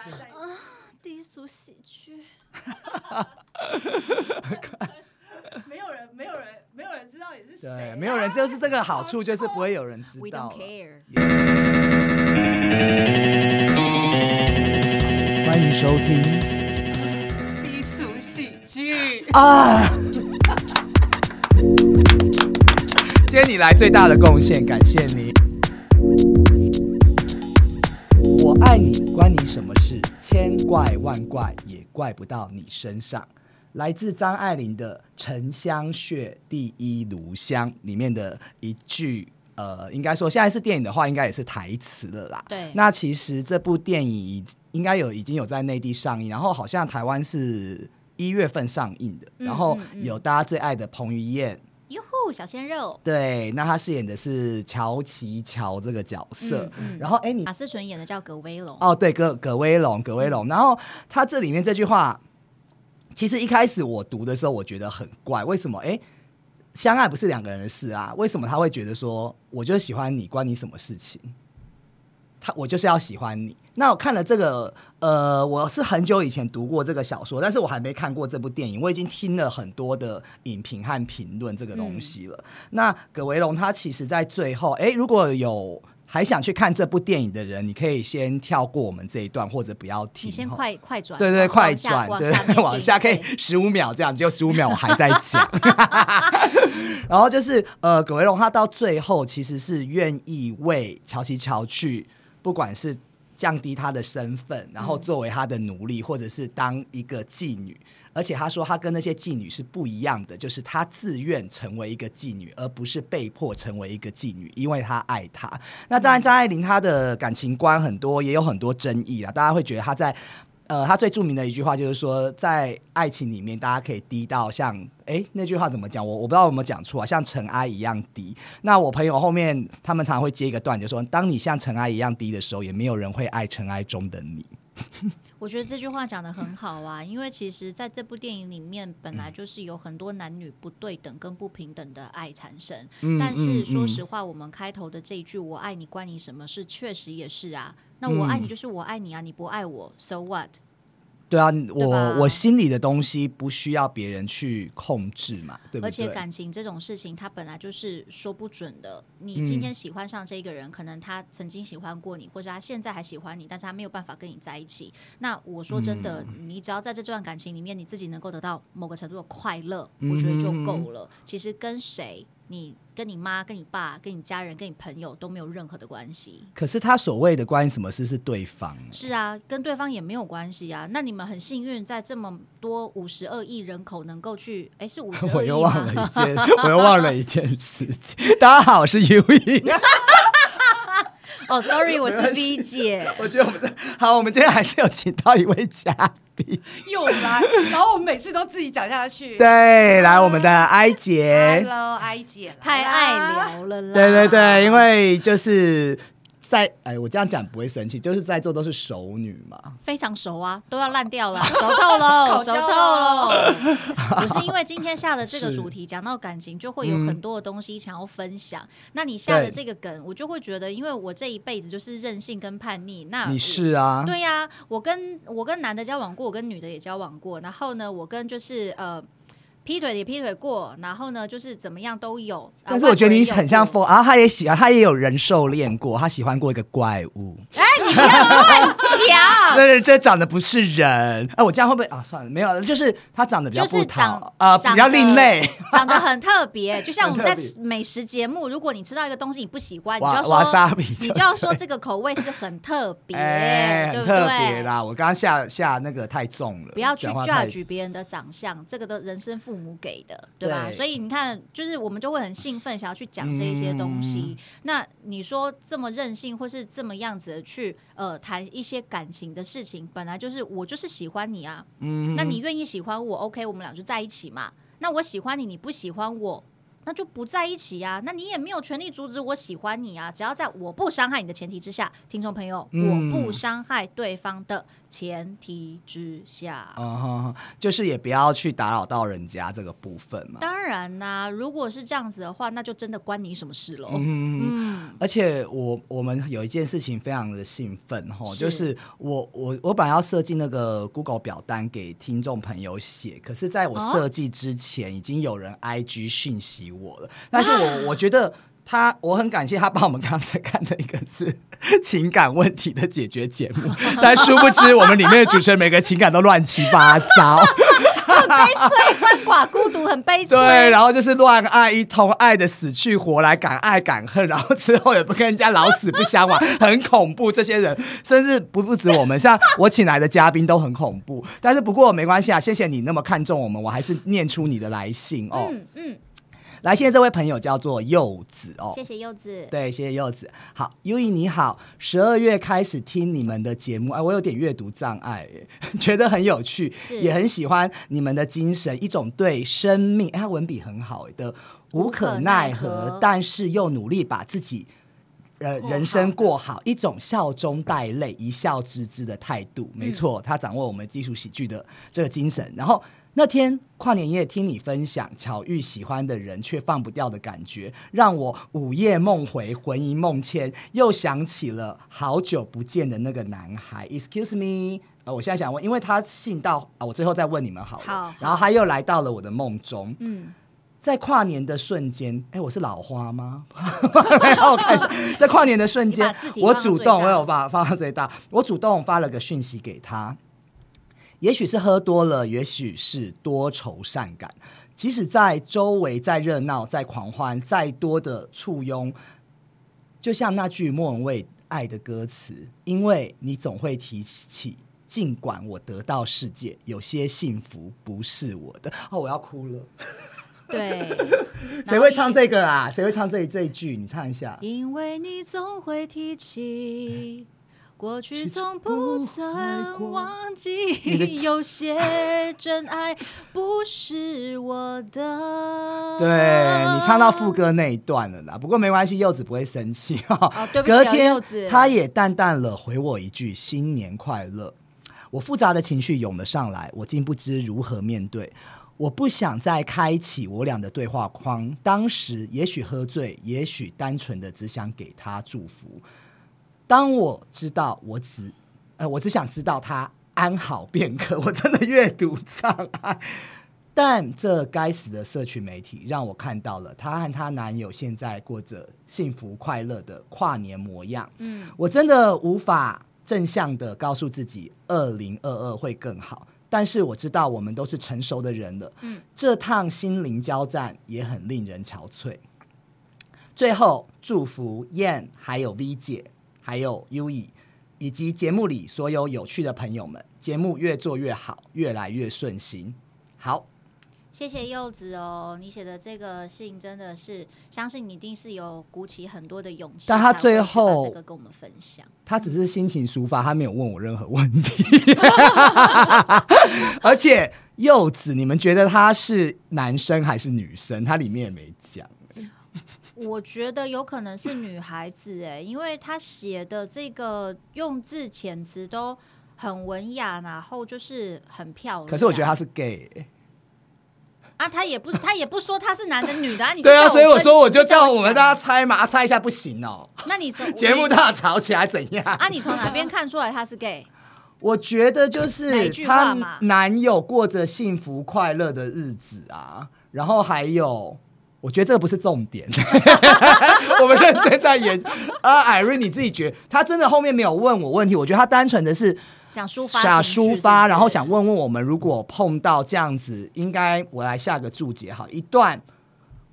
啊，低俗喜剧，没有人，没有人，没有人知道也是谁没有人，就是这个好处，就是不会有人知 We 道 don't。care。欢迎收听低俗喜剧，啊！今天你来最大的贡献，感谢你。怪万怪也怪不到你身上。来自张爱玲的《沉香屑第一炉香》里面的一句，呃，应该说现在是电影的话，应该也是台词了啦。对那其实这部电影应该有已经有在内地上映，然后好像台湾是一月份上映的，嗯然后有大家最爱的彭于晏。小鲜肉，对，那他饰演的是乔琪乔这个角色，嗯嗯然后哎，你马思纯演的叫葛威龙，哦，对，葛葛威龙，葛威龙。然后他这里面这句话，其实一开始我读的时候，我觉得很怪，为什么？哎，相爱不是两个人的事啊，为什么他会觉得说，我就喜欢你，关你什么事情？他我就是要喜欢你。那我看了这个，呃，我是很久以前读过这个小说，但是我还没看过这部电影。我已经听了很多的影评和评论这个东西了。那葛维龙他其实在最后，哎，如果有还想去看这部电影的人，你可以先跳过我们这一段，或者不要听。你先快快转，对对，快下转，对 往下面往下可以十五秒这样，只有十五秒我还在讲。然后就是呃，葛维龙他到最后其实是愿意为乔琪乔去，不管是降低他的身份，然后作为他的奴隶，或者是当一个妓女。而且他说，他跟那些妓女是不一样的，就是他自愿成为一个妓女，而不是被迫成为一个妓女，因为他爱她。那当然，张爱玲她的感情观很多，也有很多争议啊。大家会觉得她在呃，他最著名的一句话就是说，在爱情里面，大家可以低到像哎那句话怎么讲？我我不知道有没有讲错啊，像尘埃一样低。那我朋友后面他们常常会接一个段，就说，当你像尘埃一样低的时候，也没有人会爱尘埃中的你。我觉得这句话讲的很好啊，因为其实在这部电影里面，本来就是有很多男女不对等跟不平等的爱产生。嗯但是说实话，话，我们开头的这一句“我爱你，关你什么事”，确实也是啊。那我爱你嗯就是我爱你啊，你不爱我，so what？对啊，我我心里的东西不需要别人去控制嘛，对不对？而且感情这种事情，它本来就是说不准的。你嗯今天喜欢上这个人，可能他曾经喜欢过你，或者他现在还喜欢你，但是他没有办法跟你在一起。那我说真的，嗯你只要在这段感情里面，你自己能够得到某个程度的快乐，嗯我觉得就够了。其实跟谁，你跟你妈、跟你爸、跟你家人、跟你朋友都没有任何的关系。可是他所谓的关你什么事是对方，是啊，跟对方也没有关系啊。那你们很幸运，在这么多五十二亿人口能够去，哎，是 五十我二亿又忘了？一件，我又忘了一件 事情。大家好，我是 U E。哦，sorry，我是 V 姐。我觉得我们这好，我们今天还是有请到一位嘉宾，又来，然后我们每次都自己讲下去。对，来我们的哀姐，，Hello，哀姐太爱聊了啦！对对对，因为就是在哎，我这样讲不会生气，就是在座都是熟女嘛，非常熟啊，都要烂掉了，熟透喽，熟透喽。不是因为今天下的这个主题讲到感情，就会有嗯很多的东西想要分享。那你下的对这个梗，我就会觉得，因为我这一辈子就是任性跟叛逆。那你是啊，对呀、我跟我跟男的交往过，我跟女的也交往过，然后呢，我跟就是呃。劈腿也劈腿过，然后呢，就是怎么样都有。啊但是我觉得你很像外国也有过风，然后他也喜欢，他也有人兽恋过，他喜欢过一个怪物，讲，对，这长得不是人，哎，我这样会不会啊？算了，没有，就是他长得比较就是不长讨，呃，比较另类，长得很特别，就像我们在美食节目，如果你吃到一个东西你不喜欢，你就要说瓦萨比，你就要说这个口味是很特别，哎，对不很特别？啦！我刚刚下下那个太重了，不要去 judge 别人的长相，这个都人生父母给的，对吧？对所以你看，就是我们就会很兴奋，想要去讲这一些东西。嗯那你说这么任性，或是这么样子的去呃谈一些感情的事情，本来就是我就是喜欢你啊，嗯那你愿意喜欢我，OK，我们俩就在一起嘛。那我喜欢你，你不喜欢我，那就不在一起呀、那你也没有权利阻止我喜欢你啊！只要在我不伤害你的前提之下，听众朋友，嗯我不伤害对方的前提之下。嗯就是也不要去打扰到人家这个部分嘛。当然啦、如果是这样子的话，那就真的关你什么事喽？嗯，嗯，而且我我们有一件事情非常的兴奋哈，就是我我我本来要设计那个 Google 表单给听众朋友写，可是在我哦设计之前，已经有人 IG 讯息我了，但是我我觉得。他，我很感谢他帮我们刚才看的一个是情感问题的解决节目，但殊不知我们里面的主持人每个情感都乱七八糟。很悲催，鳏寡孤独，很悲催。对，然后就是乱爱一通，爱的死去活来，敢爱敢恨，然后之后也不跟人家老死不相往，很恐怖。这些人甚至不不止我们，像我请来的嘉宾都很恐怖。但是不过没关系啊，谢谢你那么看重我们，我还是念出你的来信哦。嗯嗯，来现在这位朋友叫做柚子哦，谢谢柚子。对，谢谢柚子。好，优怡你好，十二月开始听你们的节目，哎，我有点阅读障碍耶，觉得很有趣，也很喜欢你们的精神，一种对生命，哎，他文笔很好的无可奈何，无可奈何但是又努力把自己。呃，人生好过好，一种笑中带泪、一笑置之的态度，没嗯错，他掌握我们基础喜剧的这个精神。然后那天跨年夜听你分享巧遇喜欢的人却放不掉的感觉，让我午夜梦回、魂萦梦牵，又想起了好久不见的那个男孩。Excuse me，呃，我现在想问，因为他信到啊，我最后再问你们好了。好好然后他又来到了我的梦中，嗯，在跨年的瞬间，哎，我是老花吗？我看一下，在跨年的瞬间我主动，我有发放到最大，我主动发了个讯息给他。也许是喝多了，也许是多愁善感。即使在周围再热闹、再狂欢、再多的簇拥，就像那句莫文蔚爱的歌词，因为你总会提起。尽管我得到世界，有些幸福不是我的。哦，我要哭了。对。谁会唱这个啊？谁会唱这这一句？你唱一下。因为你总会提起，过去从不曾忘记，有些真爱不是我的。对你唱到副歌那一段了啦，不过没关系，柚子不会生气哦。哦，对不起、哦，隔天柚子，他也淡淡了回我一句“新年快乐”。我复杂的情绪涌了上来，我竟不知如何面对。我不想再开启我俩的对话框。当时也许喝醉，也许单纯的只想给他祝福。当我知道我只，呃，我只想知道他安好便可。我真的阅读障碍。但这该死的社群媒体让我看到了她和她男友现在过着幸福快乐的跨年模样。嗯，我真的无法正向的告诉自己，二零二二会更好。但是我知道我们都是成熟的人了，嗯，这趟心灵交战也很令人憔悴。最后，祝福燕、还有 V 姐、还有 U E，以及节目里所有有趣的朋友们，节目越做越好，越来越顺心。好，谢谢柚子哦，你写的这个信真的是，相信你一定是有鼓起很多的勇气，但他最后这个跟我们分享。他只是心情抒发，他没有问我任何问题。而且柚子，你们觉得他是男生还是女生？他里面也没讲。我觉得有可能是女孩子哎，因为他写的这个用字遣词都很文雅，然后就是很漂亮。可是我觉得他是 gay，欸啊，他也不 他也不说他是男的女的啊，你对啊，所以我说我就叫我们大家猜嘛，啊、猜一下不行哦。那你从 节目都要吵起来怎样？啊，你从哪边看出来他是 gay？我觉得就是一句话她男友过着幸福快乐的日子啊，然后还有。我觉得这个不是重点，我们认真在演。啊，艾瑞，你自己觉得他真的后面没有问我问题？我觉得他单纯的是想抒发想抒发，然后想问问我们，如果碰到这样子，应该我来下个注解好，一段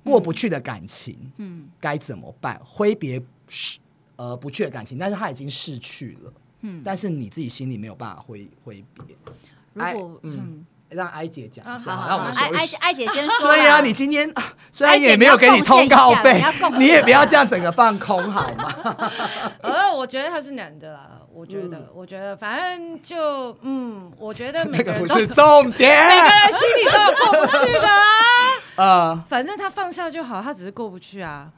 过不去的感情，嗯。该怎么办？挥别呃不去的感情，但是他已经逝去了，嗯，但是你自己心里没有办法挥挥别。如哎果嗯。嗯，让艾姐讲一下，啊好让我们艾艾休息。艾姐先说，对呀、你今天啊虽然也没有给你通告费你也不要这样整个放空好吗？呃，我觉得他是男的啦，我觉得，我觉得，反正就，嗯，我觉得每 这个不是重点。每个人心里都有过不去的啊。呃，反正他放下就好，他只是过不去啊。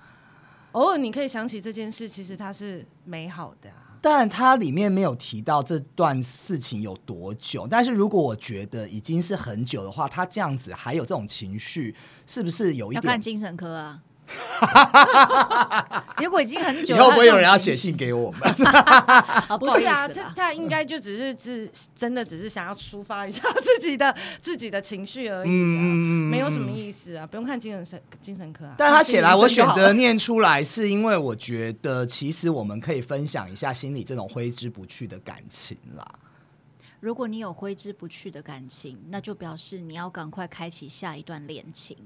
偶尔你可以想起这件事，其实它是美好的啊。但它里面没有提到这段事情有多久。但是如果我觉得已经是很久的话，他这样子还有这种情绪，是不是有一点？要看精神科啊。如果已经很久，以后不会有人要写信给我们？不是啊，这他应该就只是只真的，只是想要抒发一下自己的 自己的情绪而已啊，没有什么意思啊，不用看精神神精神科啊。但他写来，我选择念出来，是因为我觉得其实我们可以分享一下心里这种挥之不去的感情啦。如果你有挥之不去的感情，那就表示你要赶快开启下一段恋情。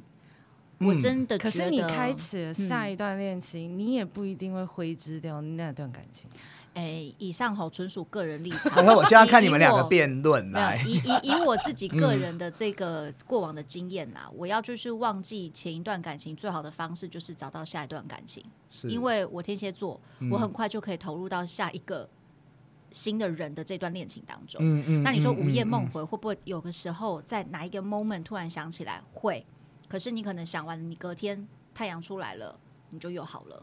我真的，可是你开启了下一段恋情，你也不一定会挥之掉那段感情。哎，以上好纯属个人立场。然后我现在看你们两个辩论来。以以以我自己 个人的这个过往的经验呐，我要就是忘记前一段感情，最好的方式就是找到下一段感情。因为我天蝎座，我很快就可以投入到下一个新的人的这段恋情当中。嗯嗯。那你说午夜梦回会不会有个时候在哪一个 moment 突然想起来会？可是你可能想完了，你隔天太阳出来了，你就又好了，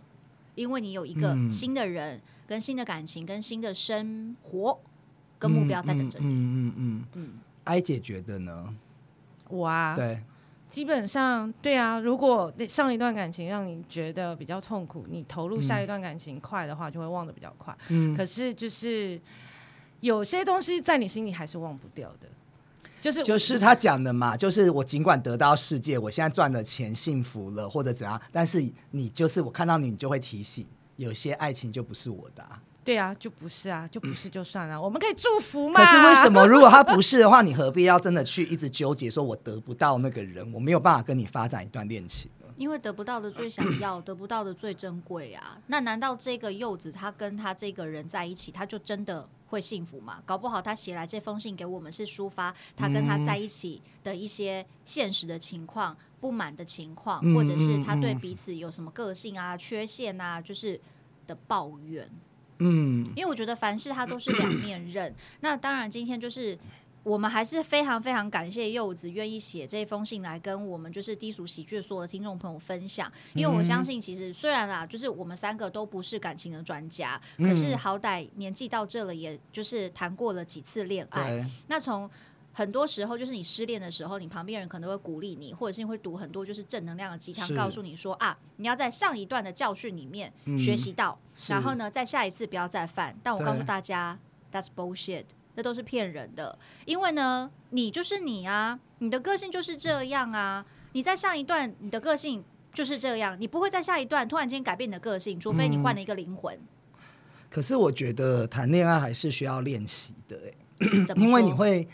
因为你有一个新的人、跟新的感情、跟新的生活、跟目标在等着你。嗯嗯嗯嗯。艾姐觉得呢？我啊，对，基本上对啊。如果上一段感情让你觉得比较痛苦，你投入下一段感情快的话，就会忘得比较快。嗯。可是就是有些东西在你心里还是忘不掉的。就是就是他讲的嘛，就是我尽管得到世界，我现在赚了钱，幸福了或者怎样，但是你就是我看到你，你就会提醒，有些爱情就不是我的。对啊，就不是啊，就不是就算了，我们可以祝福嘛。可是为什么如果他不是的话，你何必要真的去一直纠结，说我得不到那个人，我没有办法跟你发展一段恋情？因为得不到的最想要，得不到的最珍贵啊！那难道这个柚子他跟他这个人在一起，他就真的会幸福吗？搞不好他写来这封信给我们是抒发他跟他在一起的一些现实的情况、不满的情况，或者是他对彼此有什么个性啊、缺陷啊，就是的抱怨。嗯，因为我觉得凡事他都是两面刃。那当然，今天就是。我们还是非常非常感谢柚子愿意写这封信来跟我们就是低俗喜剧所有的听众朋友分享，因为我相信其实虽然啊，就是我们三个都不是感情的专家，可是好歹年纪到这了，也就是谈过了几次恋爱。那从很多时候，就是你失恋的时候，你旁边人可能会鼓励你，或者是会读很多就是正能量的鸡汤，告诉你说啊，你要在上一段的教训里面学习到，然后呢，在下一次不要再犯。但我告诉大家，That's bullshit。那都是骗人的，因为呢，你就是你啊，你的个性就是这样啊。你在上一段，你的个性就是这样，你不会在下一段突然间改变你的个性，除非你换了一个灵魂。可是我觉得谈恋爱还是需要练习的，哎，因为你会，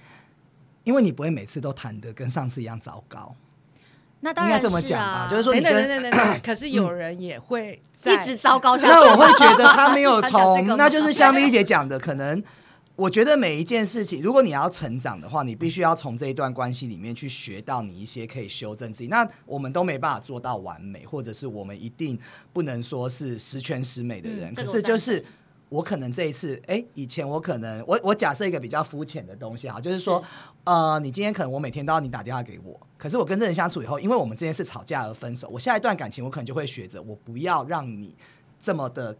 因为你不会每次都谈的跟上次一样糟糕。那当然这么讲吧，就是说，你 跟可是有人也会一直糟糕下去。那我会觉得他没 有从，那就是像丽姐讲的，可能。我觉得每一件事情，如果你要成长的话，你必须要从这一段关系里面去学到你一些可以修正自己。那我们都没办法做到完美，或者是我们一定不能说是十全十美的人。可是就是我可能这一次，哎，以前我可能我我假设一个比较肤浅的东西哈，就是说，呃，你今天可能我每天都要你打电话给我，可是我跟这人相处以后，因为我们之间是吵架而分手，我下一段感情我可能就会学着我不要让你这么的。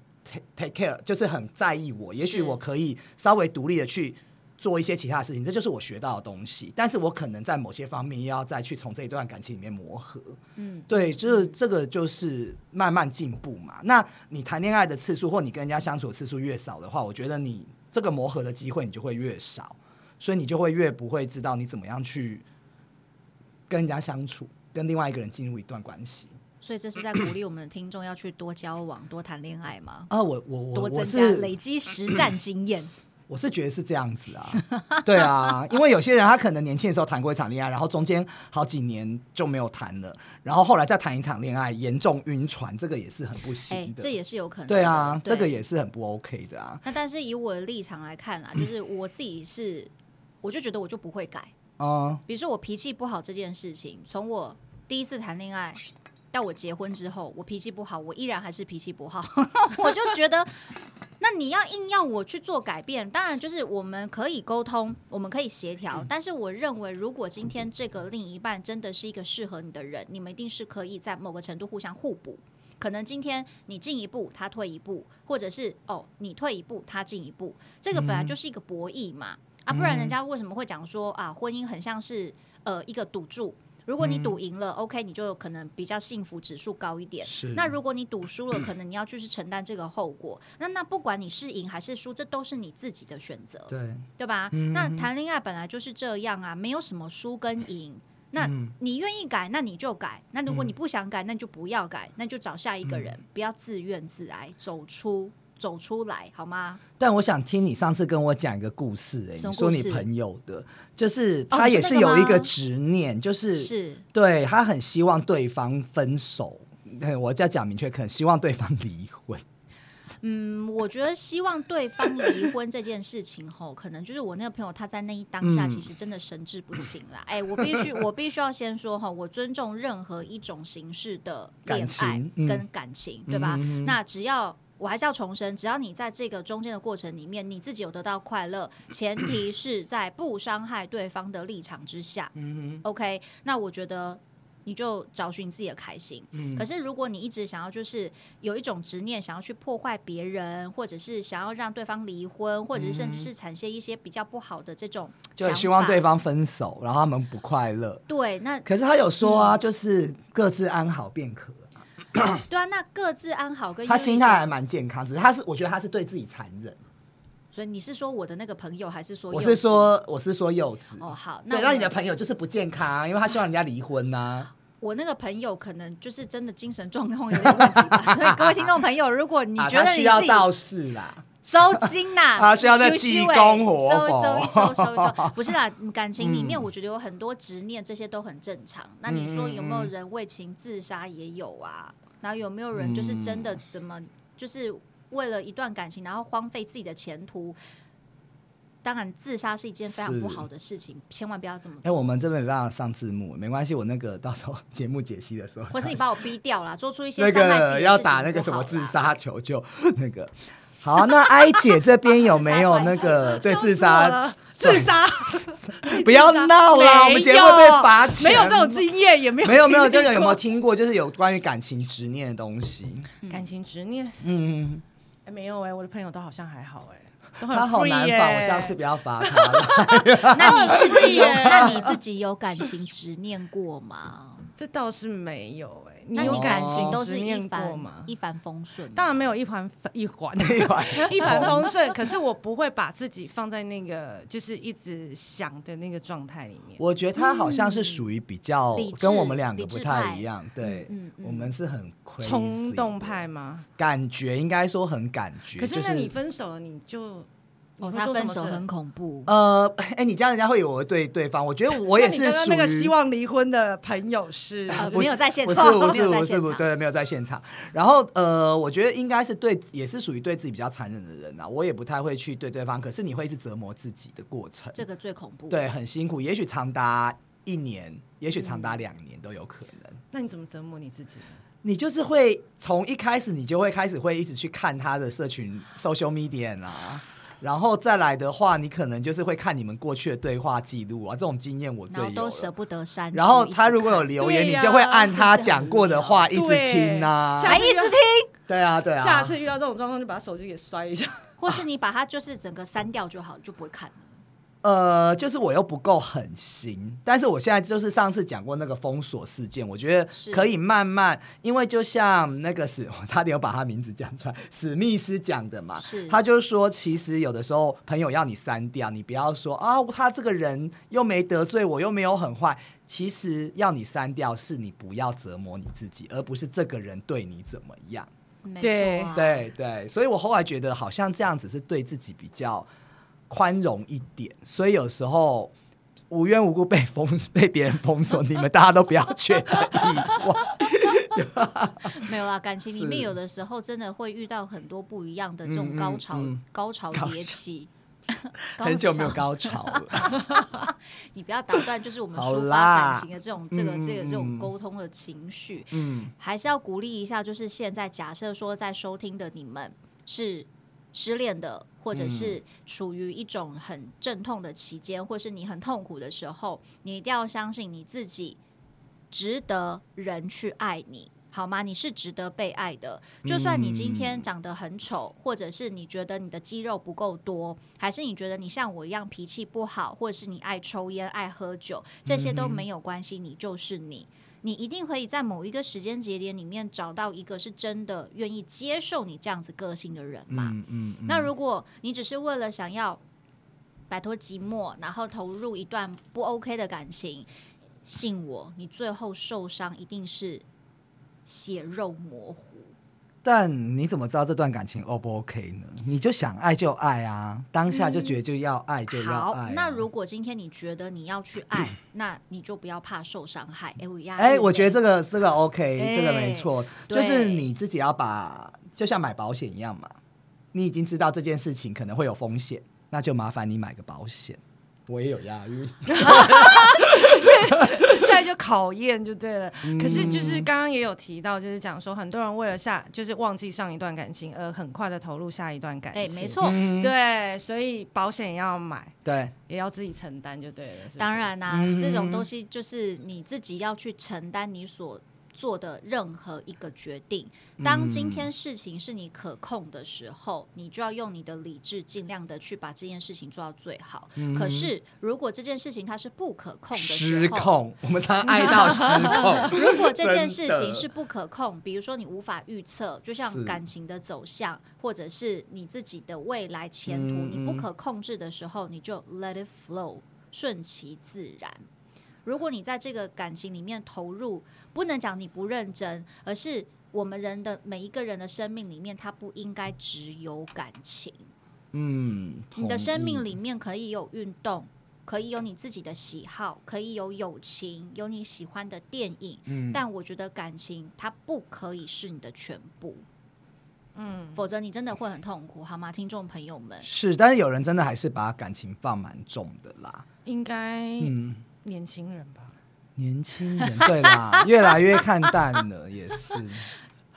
Take care 就是很在意我，也许我可以稍微独立的去做一些其他的事情，这就是我学到的东西。但是我可能在某些方面要再去从这一段感情里面磨合。嗯，对，就是这个就是慢慢进步嘛。那你谈恋爱的次数或你跟人家相处的次数越少的话，我觉得你这个磨合的机会你就会越少，所以你就会越不会知道你怎么样去跟人家相处，跟另外一个人进入一段关系。所以这是在鼓励我们的听众要去多交往、多谈恋爱吗？啊，我我我多增加累积实战经验。我是觉得是这样子啊，对啊，因为有些人他可能年轻的时候谈过一场恋爱，然后中间好几年就没有谈了，然后后来再谈一场恋爱，严重晕船，这个也是很不行的。这也是有可能。对啊，这个也是很不 OK 的啊。那但是以我的立场来看啊，就是我自己是，我就觉得我就不会改啊。比如说我脾气不好这件事情，从我第一次谈恋爱。到我结婚之后，我脾气不好，我依然还是脾气不好。我就觉得，那那你要硬要我去做改变，当然就是我们可以沟通，我们可以协嗯调。但是我认为，如果今天这个另一半真的是一个适合你的人，你们一定是可以在某个程度互相互补。可能今天你进一步，他退一步，或者是哦你退一步，他进一步，这个本来就是一个博弈嘛。啊，不然人家为什么会讲说啊，婚姻很像是呃一个赌注？如果你赌赢了、o k 你就可能比较幸福指数高一点。是那如果你赌输了，可能你要继续承担这个后果。那那不管你是赢还是输，这都是你自己的选择，对，对吧？那谈恋爱本来就是这样啊，没有什么输跟赢。那你愿意改，那你就改；那如果你不想改，那你就不要改，那就找下一个人，不要自怨自艾，走出走出来，好吗？但我想听你上次跟我讲一个故事、哎，你说你朋友的，就是哦他也是有一个执念，就是是对他很希望对方分手。对我要讲明确，可能希望对方离婚。嗯，我觉得希望对方离婚这件事情吼，可能就是我那个朋友他在那一当下嗯其实真的神志不清啦。哎、我必须我必须要先说哈，我尊重任何一种形式的恋爱嗯跟感情，对吧？嗯那只要我还是要重申，只要你在这个中间的过程里面，你自己有得到快乐，前提是在不伤害对方的立场之下。嗯 OK，那我觉得你就找寻自己的开心。嗯可是如果你一直想要就是有一种执念，想要去破坏别人，或者是想要让对方离婚，或者是甚至是产生一些比较不好的这种就很希望对方分手，然后他们不快乐。对，那可是他有说啊，嗯就是各自安好便可。对啊，那各自安好跟他心态还蛮健康，只是他是我觉得他是对自己残忍。所以你是说我的那个朋友，还是说我是说我是说柚子。哦好，那那你的朋友就是不健康啊，因为他希望人家离婚呐、我那个朋友可能就是真的精神状况有点问题吧，所以各位听众朋友，如果你啊，觉得你需要道士啦。收金呐、啊需要在修济修欸公活收佛收一收收一收，不是啦，感情里面嗯我觉得有很多执念，这些都很正常。那你说有没有人为情自杀？也有啊。然后有没有人就是真的怎么，就是为了一段感情，然后荒废自己的前途？当然，自杀是一件非常不好的事情，千万不要这么哎、做。我们这边没办法上字幕，没关系，我那个到时候 节目解析的时候，或是你把我逼掉了，做出一些那个要打那个什么自杀求救 那个。好，那哀姐这边有没有 那个对自杀？自杀，不要闹啦，我们节目会被罚钱。没有这种经验，也没有没有没有，经历就是有没有听过，就是有关于感情执念的东西？感情执念？嗯，哎，没有哎，我的朋友都好像还好哎，他好难放，我下次不要罚他了。那你 自己有，那你自己有感情执念过吗？这倒是没有哎，你有感情情都是一执念过帆吗？一帆风顺？当然没有一帆一环一环一帆风顺，可是我不会把自己放在那个就是一直想的那个状态里面。我觉得他好像是属于比较跟我们两个不太一样，对嗯嗯，嗯我们是很冲动派吗？感觉应该说很感觉，可是那你分手了，你就哦，他分手很恐怖。呃，哎，你这样人家会以为我对对方，我觉得我也是属刚刚那个希望离婚的朋友是呃没有在现不是场没不是不是有在现场不对，没有在现场。然后呃，我觉得应该是对，也是属于对自己比较残忍的人啊。我也不太会去对对方，可是你会一直折磨自己的过程，这个最恐怖。，对，很辛苦，也许长达一年，也许长达两年都有可能。那你怎么折磨你自己呢？你就是会从一开始，你就会开始会一直去看他的社群 social media 啊，然后再来的话，你可能就是会看你们过去的对话记录啊，这种经验我最有然后都舍。不得删。然后他如果有留言，你就会按他讲过的话一直对听啊。下次还一直听，对啊，对啊。下次遇到这种状况，就把手机给摔一下。或是你把它就是整个删掉就好，就不会看了。呃，就是我又不够狠心，但是我现在就是上次讲过那个封锁事件，我觉得可以慢慢，因为就像那个史，我 差点要把他名字讲出来，史密斯讲的嘛，他就是说，其实有的时候朋友要你删掉，你不要说啊，他这个人又没得罪我，又没有很坏，其实要你删掉是你不要折磨你自己，而不是这个人对你怎么样。没对啊，对对，所以我后来觉得好像这样子是对自己比较宽容一点，所以有时候无缘无故被封被别人封锁，你们大家都不要觉得意外。没有啦，感情里面有的时候真的会遇到很多不一样的这种高潮、嗯高潮高迭起。很久没有高潮了，你不要打断，就是我们好抒发感情的这种、这个、嗯这个、这种嗯沟通的情绪，嗯，还是要鼓励一下。就是现在，假设说在收听的你们是失恋的，或者是处于一种很阵痛的期间，或是你很痛苦的时候，你一定要相信你自己值得人去爱你。好吗？你是值得被爱的。就算你今天长得很丑，或者是你觉得你的肌肉不够多，还是你觉得你像我一样脾气不好，或者是你爱抽烟、爱喝酒，这些都没有关系。你就是你，你一定可以在某一个时间节点里面找到一个是真的愿意接受你这样子个性的人嘛？嗯嗯。那如果你只是为了想要摆脱寂寞，然后投入一段不 OK 的感情，信我，你最后受伤一定是。血肉模糊，但你怎么知道这段感情 O 不 OK 呢？你就想爱就爱啊，当下就觉得就要爱就要爱。那如果今天你觉得你要去爱，那你就不要怕受伤害。哎，我哎，我觉得这个这个 OK，这个没错，就是你自己要把，就像买保险一样嘛。你已经知道这件事情可能会有风险，那就麻烦你买个保险。我也有押韵。现在就考验就对了，可是就是刚刚也有提到，就是讲说很多人为了下，就是忘记上一段感情而很快的投入下一段感情。哎，没错，对，所以保险要买，对，也要自己承担就对了。当然啦，这种东西就是你自己要去承担你所。做的任何一个决定，当今天事情是你可控的时候，你就要用你的理智，尽量的去把这件事情做到最好。可是，如果这件事情它是不可控的时候，失控，我们常爱到失控。如果这件事情是不可控，比如说你无法预测，就像感情的走向，或者是你自己的未来前途，你不可控制的时候，你就 let it flow，顺其自然。如果你在这个感情里面投入，不能讲你不认真，而是我们人的每一个人的生命里面，它不应该只有感情。嗯，你的生命里面可以有运动，可以有你自己的喜好，可以有友情，有你喜欢的电影。嗯，但我觉得感情它不可以是你的全部。嗯，否则你真的会很痛苦，好吗，听众朋友们？是，但是有人真的还是把感情放蛮重的啦。应该，嗯。年轻人吧，年轻人对啦，越来越看淡了，也是。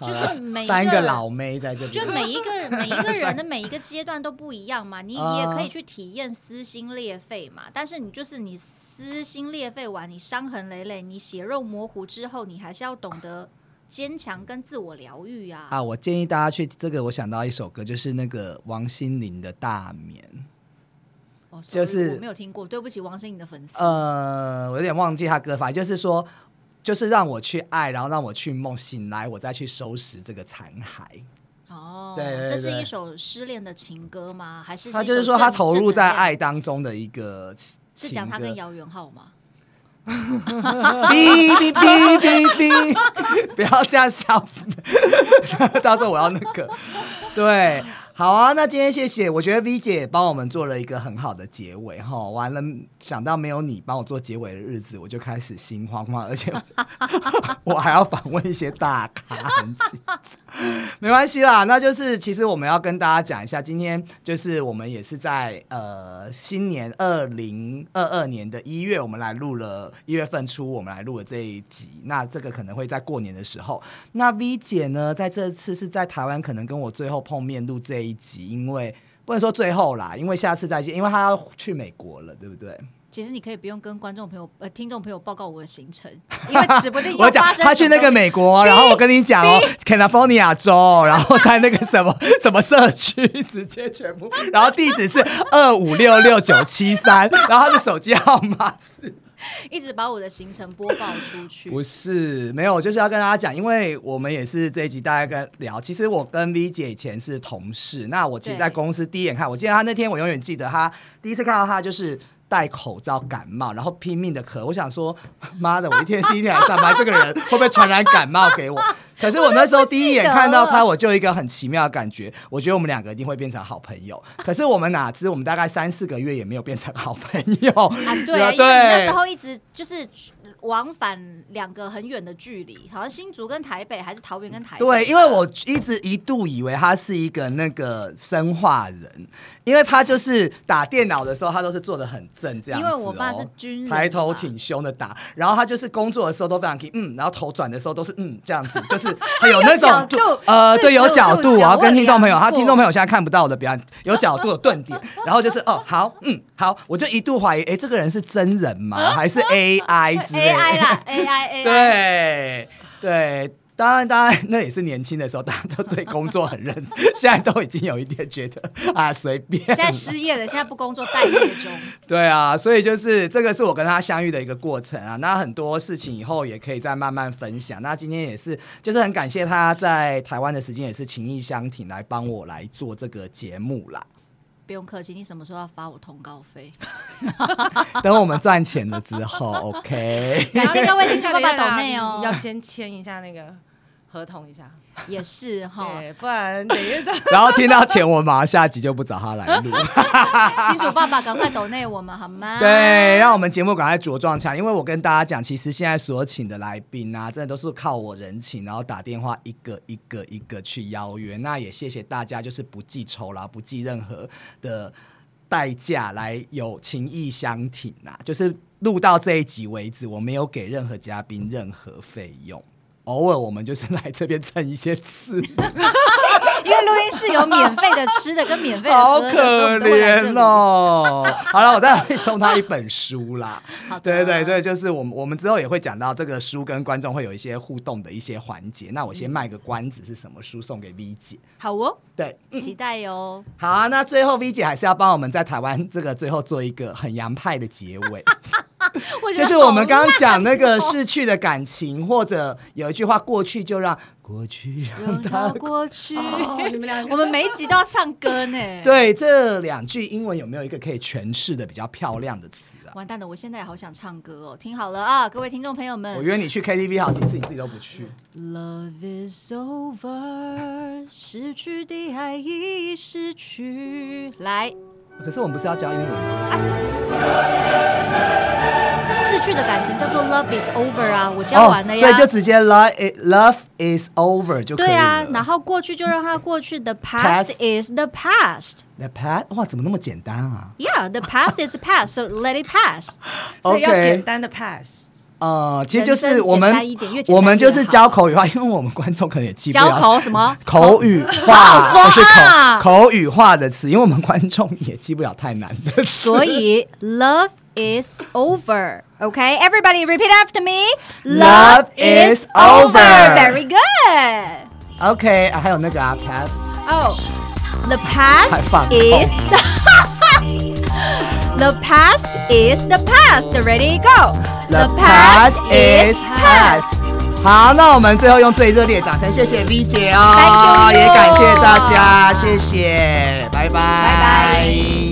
就是每三个老妹在这里，就每一个 每一个人的每一个阶段都不一样嘛。你你也可以去体验撕心裂肺嘛，但是你就是你撕心裂肺完，你伤痕累累，你血肉模糊之后，你还是要懂得坚强跟自我疗愈啊。啊，我建议大家去这个，我想到一首歌，就是那个王心凌的《大眠》。就是我没有听过，对不起，王心凌的粉丝。呃，我有点忘记他歌法，就是说，就是让我去爱，然后让我去梦，醒来我再去收拾这个残骸。哦，对，这是一首失恋的情歌吗？还是他就是说他投入在爱当中的一个？是讲他跟姚元浩吗？哔哔哔哔哔，不要这样笑，到时候我要那个，对。好啊，那今天谢谢，我觉得 V 姐帮我们做了一个很好的结尾哈。完了，想到没有你帮我做结尾的日子，我就开始心慌慌，而且 我还要访问一些大咖，没关系啦，那就是其实我们要跟大家讲一下，今天就是我们也是在呃新年二零二二年的一月，我们来录了一月份初，我们来录了这一集。那这个可能会在过年的时候。那 V 姐呢，在这次是在台湾，可能跟我最后碰面录这。一集，因为不能说最后啦，因为下次再见，因为他要去美国了，对不对？其实你可以不用跟观众朋友、呃听众朋友报告我的行程，因为指不定 我讲他去那个美国，然后我跟你讲哦，California 州，然后在那个什么 什么社区，直接全部，然后地址是二五六六九七三，然后他的手机号码是。一直把我的行程播报出去，不是没有，就是要跟大家讲，因为我们也是这一集大家跟聊。其实我跟 V 姐以前是同事，那我其实在公司第一眼看，我记得她那天，我永远记得她第一次看到她就是戴口罩感冒，然后拼命的咳。我想说，妈的，我一天第一天来上班，这个人会不会传染感冒给我？可是我那时候第一眼看到他，我就一个很奇妙的感觉，我觉得我们两个一定会变成好朋友。可是我们哪知，我们大概三四个月也没有变成好朋友啊！对，因为那时候一直就是。往返两个很远的距离，好像新竹跟台北，还是桃园跟台北？对，因为我一直一度以为他是一个那个生化人，因为他就是打电脑的时候，他都是坐的很正这样子。因为我爸是军人，抬头挺胸的打，然后他就是工作的时候都非常嗯，然后头转的时候都是嗯这样子，就是有那种度呃，对，有角度，我要跟听众朋友，他他听众朋友现在看不到我的表演，有角度有顿点，然后就是哦，好，嗯，好，我就一度怀疑，哎，这个人是真人吗？还是 AI 之类？AI 啦，AI，AI，对对。当然，当然，那也是年轻的时候，大家都对工作很认真。现在都已经有一点觉得啊，随便。现在失业了，现在不工作待业中。对啊，所以就是这个是我跟他相遇的一个过程啊。那很多事情以后也可以再慢慢分享。那今天也是，就是很感谢他在台湾的时间，也是情意相挺来帮我来做这个节目啦。不用客气，你什么时候要发我通告费？等我们赚钱了之后，OK。感谢各位听众爸爸抖内哦，要先签一下那个。合同一下也是哈，不然等一下。然后听到钱，我马上下集就不找他来录。金主爸爸，赶快抖内我们好吗？对，让我们节目赶快茁壮起来。因为我跟大家讲，其实现在所请的来宾啊，真的都是靠我人情，然后打电话一个一个一个去邀约。那也谢谢大家，就是不计酬劳，不计任何的代价来有情义相挺啊。就是录到这一集为止，我没有给任何嘉宾任何费用。偶尔我们就是来这边蹭一些刺，因为录音室有免费的吃的跟免费的好可怜哦。好了，我再会送他一本书啦。好，对对对，就是我们我们之后也会讲到这个书跟观众会有一些互动的一些环节。那我先卖个关子，是什么书送给 V 姐？好哦，对，期待哟。好啊，那最后 V 姐还是要帮我们在台湾这个最后做一个很洋派的结尾。就是我们刚刚讲那个逝去的感情，或者有一句话，过去就让过去让它过去。你们俩，我们每一集都要唱歌呢。对，这两句英文有没有一个可以诠释的比较漂亮的词啊？完蛋了，我现在也好想唱歌哦。听好了啊，各位听众朋友们，我约你去 KTV 好几次，你自己都不去。Love is over，失去的爱已失去。来。可是我们不是要教英文吗？逝去的感情叫做 love is over 啊，我教完了呀，所以就直接 love love is over 就可以对啊，然后过去就让它过去，the past is the past。The past 哇，怎么那么简单啊？Yeah，the past is past，so let it pass。所以要简单的 pass。呃，其实就是我们我们就是教口语化，因为我们观众可能也记不了教口什么口语化，就是口口语化的词，因为我们观众也记不了太难的词。所以 love is over。Okay, everybody repeat after me. Love is over. Very good. Okay，还有那个啊，past。Oh, the past is. The past is the past. Ready, go. The past is past. 好，那我们最后用最热烈的掌声，谢谢 V 姐哦，也感谢大家，谢谢，拜拜。